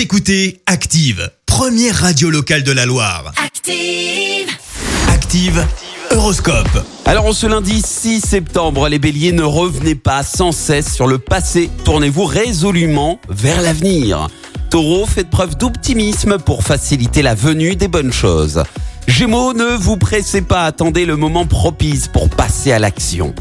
Vous écoutez Active, première radio locale de la Loire. Active. Active, Horoscope. Alors en ce lundi 6 septembre, les béliers ne revenez pas sans cesse sur le passé, tournez-vous résolument vers l'avenir. Taureau, faites preuve d'optimisme pour faciliter la venue des bonnes choses. Gémeaux, ne vous pressez pas, attendez le moment propice pour passer à l'action.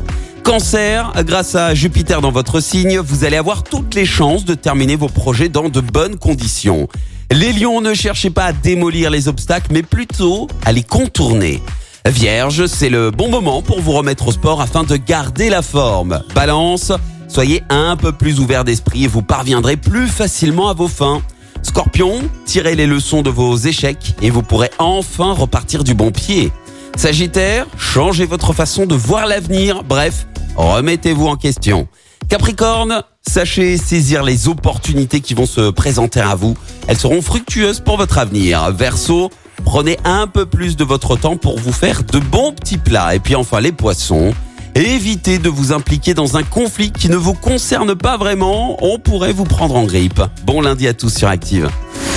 Cancer, grâce à Jupiter dans votre signe, vous allez avoir toutes les chances de terminer vos projets dans de bonnes conditions. Les lions, ne cherchez pas à démolir les obstacles, mais plutôt à les contourner. Vierge, c'est le bon moment pour vous remettre au sport afin de garder la forme. Balance, soyez un peu plus ouvert d'esprit et vous parviendrez plus facilement à vos fins. Scorpion, tirez les leçons de vos échecs et vous pourrez enfin repartir du bon pied. Sagittaire, changez votre façon de voir l'avenir. Bref, remettez-vous en question. Capricorne, sachez saisir les opportunités qui vont se présenter à vous. Elles seront fructueuses pour votre avenir. Verseau, prenez un peu plus de votre temps pour vous faire de bons petits plats. Et puis enfin les poissons, évitez de vous impliquer dans un conflit qui ne vous concerne pas vraiment. On pourrait vous prendre en grippe. Bon lundi à tous sur Active.